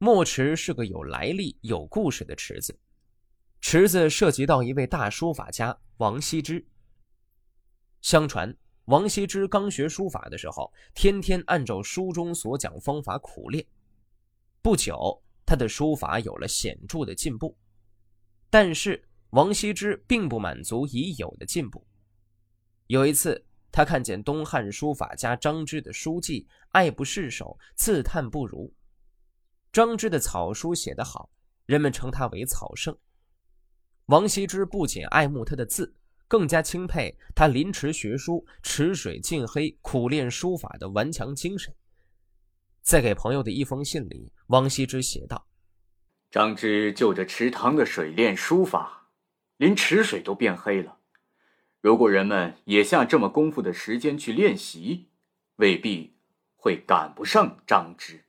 墨池是个有来历、有故事的池子，池子涉及到一位大书法家王羲之。相传，王羲之刚学书法的时候，天天按照书中所讲方法苦练，不久，他的书法有了显著的进步。但是，王羲之并不满足已有的进步。有一次，他看见东汉书法家张芝的书迹爱不释手，自叹不如。张芝的草书写得好，人们称他为草圣。王羲之不仅爱慕他的字，更加钦佩他临池学书、池水尽黑、苦练书法的顽强精神。在给朋友的一封信里，王羲之写道：“张芝就着池塘的水练书法，连池水都变黑了。如果人们也下这么功夫的时间去练习，未必会赶不上张芝。”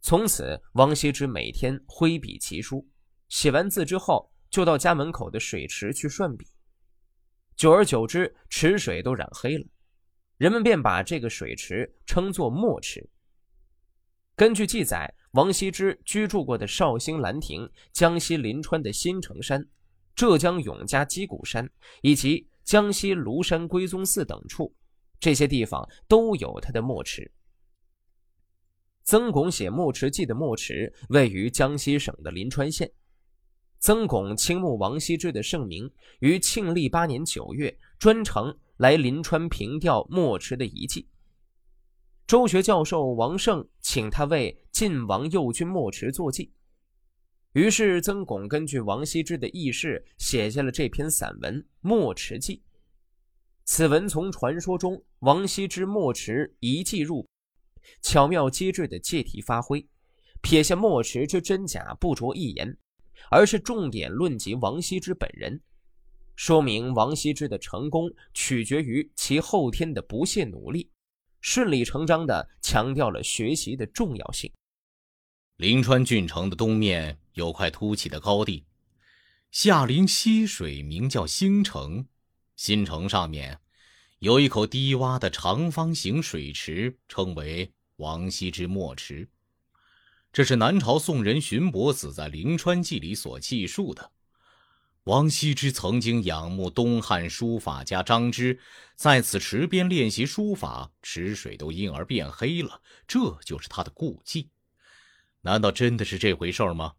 从此，王羲之每天挥笔疾书，写完字之后，就到家门口的水池去涮笔。久而久之，池水都染黑了，人们便把这个水池称作墨池。根据记载，王羲之居住过的绍兴兰亭、江西临川的新城山、浙江永嘉鸡骨山以及江西庐山归宗寺等处，这些地方都有他的墨池。曾巩写《墨池记》的墨池位于江西省的临川县。曾巩倾慕王羲之的盛名，于庆历八年九月专程来临川凭吊墨池的遗迹。周学教授王胜请他为晋王右军墨池作记，于是曾巩根据王羲之的轶事写下了这篇散文《墨池记》。此文从传说中王羲之墨池遗迹入。巧妙机智的借题发挥，撇下墨池之真假不着一言，而是重点论及王羲之本人，说明王羲之的成功取决于其后天的不懈努力，顺理成章地强调了学习的重要性。临川郡城的东面有块凸起的高地，下临溪水，名叫新城。新城上面有一口低洼的长方形水池，称为。王羲之墨池，这是南朝宋人荀伯子在《临川记》里所记述的。王羲之曾经仰慕东汉书法家张芝，在此池边练习书法，池水都因而变黑了，这就是他的故迹。难道真的是这回事吗？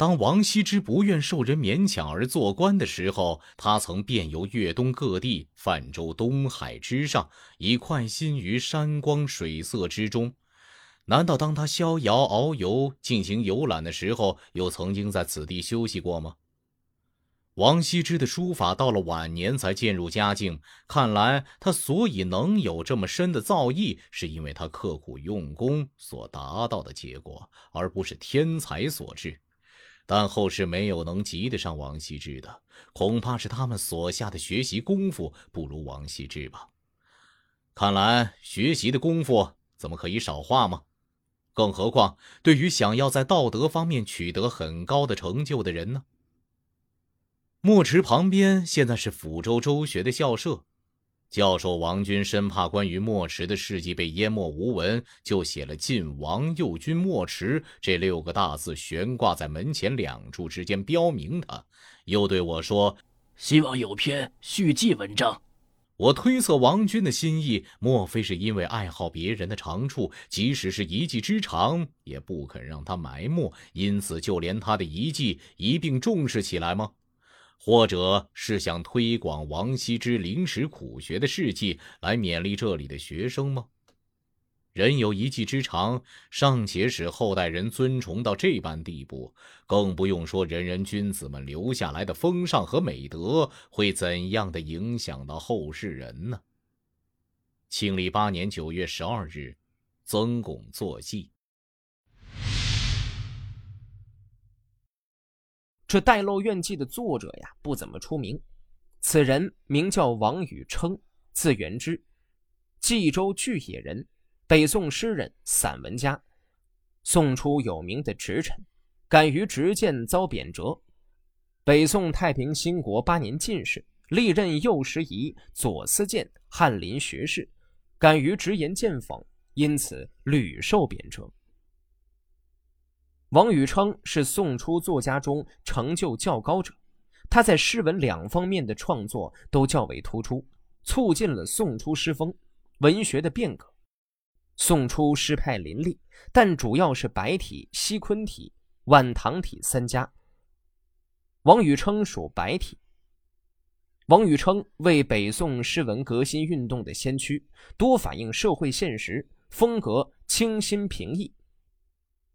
当王羲之不愿受人勉强而做官的时候，他曾遍游粤东各地，泛舟东海之上，以快心于山光水色之中。难道当他逍遥遨游、进行游览的时候，又曾经在此地休息过吗？王羲之的书法到了晚年才渐入佳境，看来他所以能有这么深的造诣，是因为他刻苦用功所达到的结果，而不是天才所致。但后世没有能及得上王羲之的，恐怕是他们所下的学习功夫不如王羲之吧。看来学习的功夫怎么可以少画吗？更何况对于想要在道德方面取得很高的成就的人呢？墨池旁边现在是抚州州学的校舍。教授王军深怕关于墨池的事迹被淹没无闻，就写了“晋王右军墨池”这六个大字悬挂在门前两处之间，标明他。又对我说：“希望有篇续记文章。”我推测王军的心意，莫非是因为爱好别人的长处，即使是一技之长，也不肯让他埋没，因此就连他的遗迹一并重视起来吗？或者是想推广王羲之临时苦学的事迹，来勉励这里的学生吗？人有一技之长，尚且使后代人尊崇到这般地步，更不用说仁人君子们留下来的风尚和美德会怎样的影响到后世人呢？庆历八年九月十二日，曾巩作记。这《带漏院记》的作者呀，不怎么出名。此人名叫王禹偁，字元之，冀州巨野人，北宋诗人、散文家。宋初有名的直臣，敢于直谏遭贬谪。北宋太平兴国八年进士，历任右拾遗、左司谏、翰林学士，敢于直言谏讽，因此屡受贬谪。王宇称是宋初作家中成就较高者，他在诗文两方面的创作都较为突出，促进了宋初诗风、文学的变革。宋初诗派林立，但主要是白体、西昆体、晚唐体三家。王宇称属白体。王宇称为北宋诗文革新运动的先驱，多反映社会现实，风格清新平易。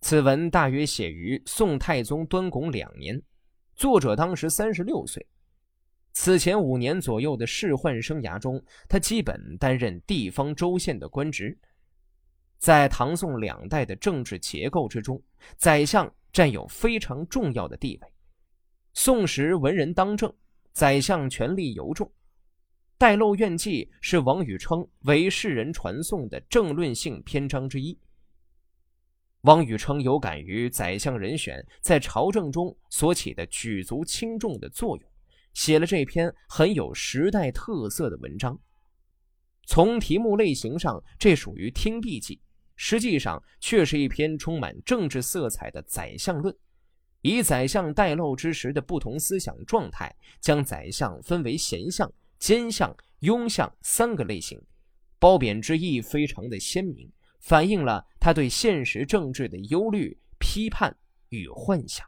此文大约写于宋太宗端拱两年，作者当时三十六岁。此前五年左右的仕宦生涯中，他基本担任地方州县的官职。在唐宋两代的政治结构之中，宰相占有非常重要的地位。宋时文人当政，宰相权力尤重。《代漏院记》是王禹称为世人传颂的政论性篇章之一。汪宇称有感于宰相人选在朝政中所起的举足轻重的作用，写了这篇很有时代特色的文章。从题目类型上，这属于听壁记，实际上却是一篇充满政治色彩的宰相论，以宰相带漏之时的不同思想状态，将宰相分为贤相、奸相、庸相三个类型，褒贬之意非常的鲜明。反映了他对现实政治的忧虑、批判与幻想。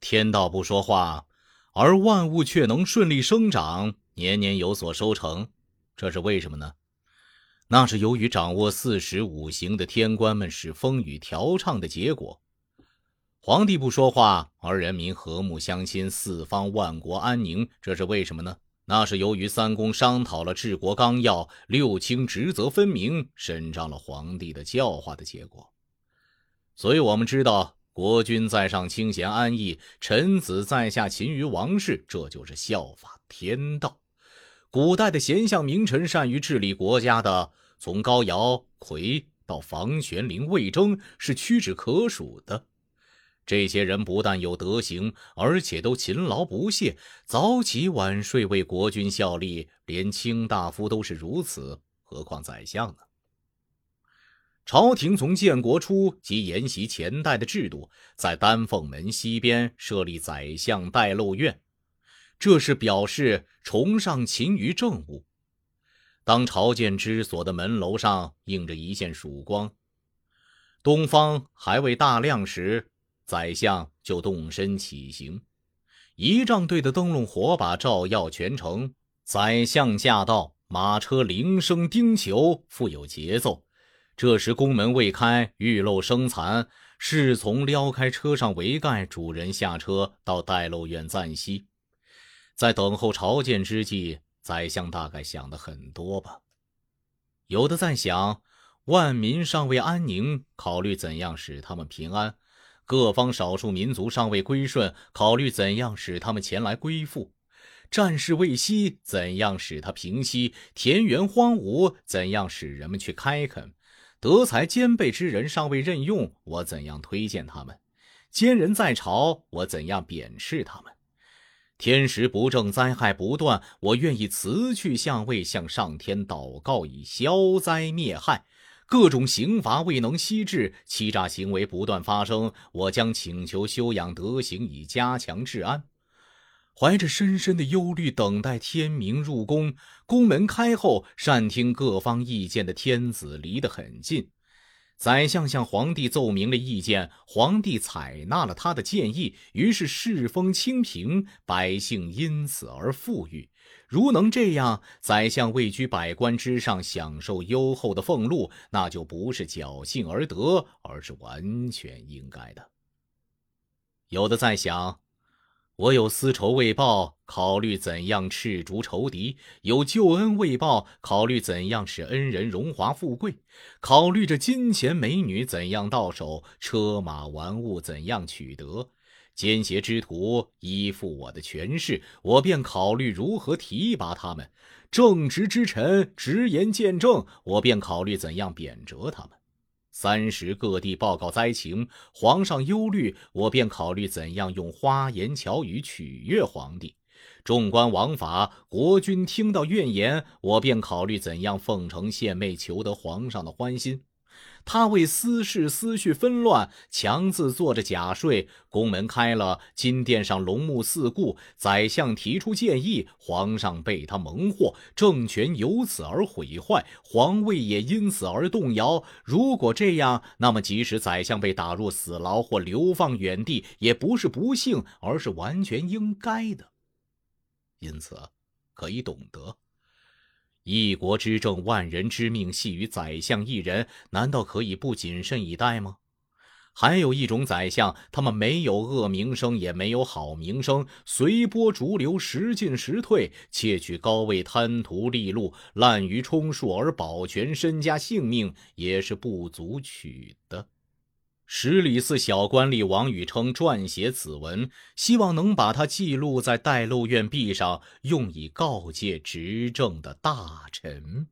天道不说话，而万物却能顺利生长，年年有所收成，这是为什么呢？那是由于掌握四时五行的天官们使风雨调畅的结果。皇帝不说话，而人民和睦相亲，四方万国安宁，这是为什么呢？那是由于三公商讨了治国纲要，六卿职责分明，伸张了皇帝的教化的结果。所以，我们知道，国君在上清闲安逸，臣子在下勤于王室，这就是效法天道。古代的贤相名臣善于治理国家的，从高尧、夔到房玄龄、魏征，是屈指可数的。这些人不但有德行，而且都勤劳不懈，早起晚睡，为国君效力。连卿大夫都是如此，何况宰相呢？朝廷从建国初即沿袭前代的制度，在丹凤门西边设立宰相待漏院，这是表示崇尚勤于政务。当朝见之所的门楼上映着一线曙光，东方还未大亮时。宰相就动身起行，仪仗队的灯笼火把照耀全城。宰相驾到，马车铃声叮求，富有节奏。这时宫门未开，玉漏声残，侍从撩开车上帷盖，主人下车到待漏院暂息。在等候朝见之际，宰相大概想的很多吧。有的在想，万民尚未安宁，考虑怎样使他们平安。各方少数民族尚未归顺，考虑怎样使他们前来归附；战事未息，怎样使他平息；田园荒芜，怎样使人们去开垦；德才兼备之人尚未任用，我怎样推荐他们；奸人在朝，我怎样贬斥他们；天时不正，灾害不断，我愿意辞去相位，向上天祷告，以消灾灭害。各种刑罚未能息制，欺诈行为不断发生。我将请求修养德行，以加强治安。怀着深深的忧虑，等待天明入宫。宫门开后，善听各方意见的天子离得很近。宰相向皇帝奏明了意见，皇帝采纳了他的建议，于是世风清平，百姓因此而富裕。如能这样，宰相位居百官之上，享受优厚的俸禄，那就不是侥幸而得，而是完全应该的。有的在想，我有私仇未报，考虑怎样斥逐仇敌；有救恩未报，考虑怎样使恩人荣华富贵；考虑着金钱美女怎样到手，车马玩物怎样取得。奸邪之徒依附我的权势，我便考虑如何提拔他们；正直之臣直言见证，我便考虑怎样贬谪他们。三时各地报告灾情，皇上忧虑，我便考虑怎样用花言巧语取悦皇帝。众官王法，国君听到怨言，我便考虑怎样奉承献媚，求得皇上的欢心。他为私事思绪纷乱，强自做着假睡。宫门开了，金殿上龙目四顾，宰相提出建议，皇上被他蒙惑，政权由此而毁坏，皇位也因此而动摇。如果这样，那么即使宰相被打入死牢或流放远地，也不是不幸，而是完全应该的。因此，可以懂得。一国之政，万人之命系于宰相一人，难道可以不谨慎以待吗？还有一种宰相，他们没有恶名声，也没有好名声，随波逐流，时进时退，窃取高位，贪图利禄，滥竽充数而保全身家性命，也是不足取的。十里寺小官吏王宇称撰写此文，希望能把它记录在带路院壁上，用以告诫执政的大臣。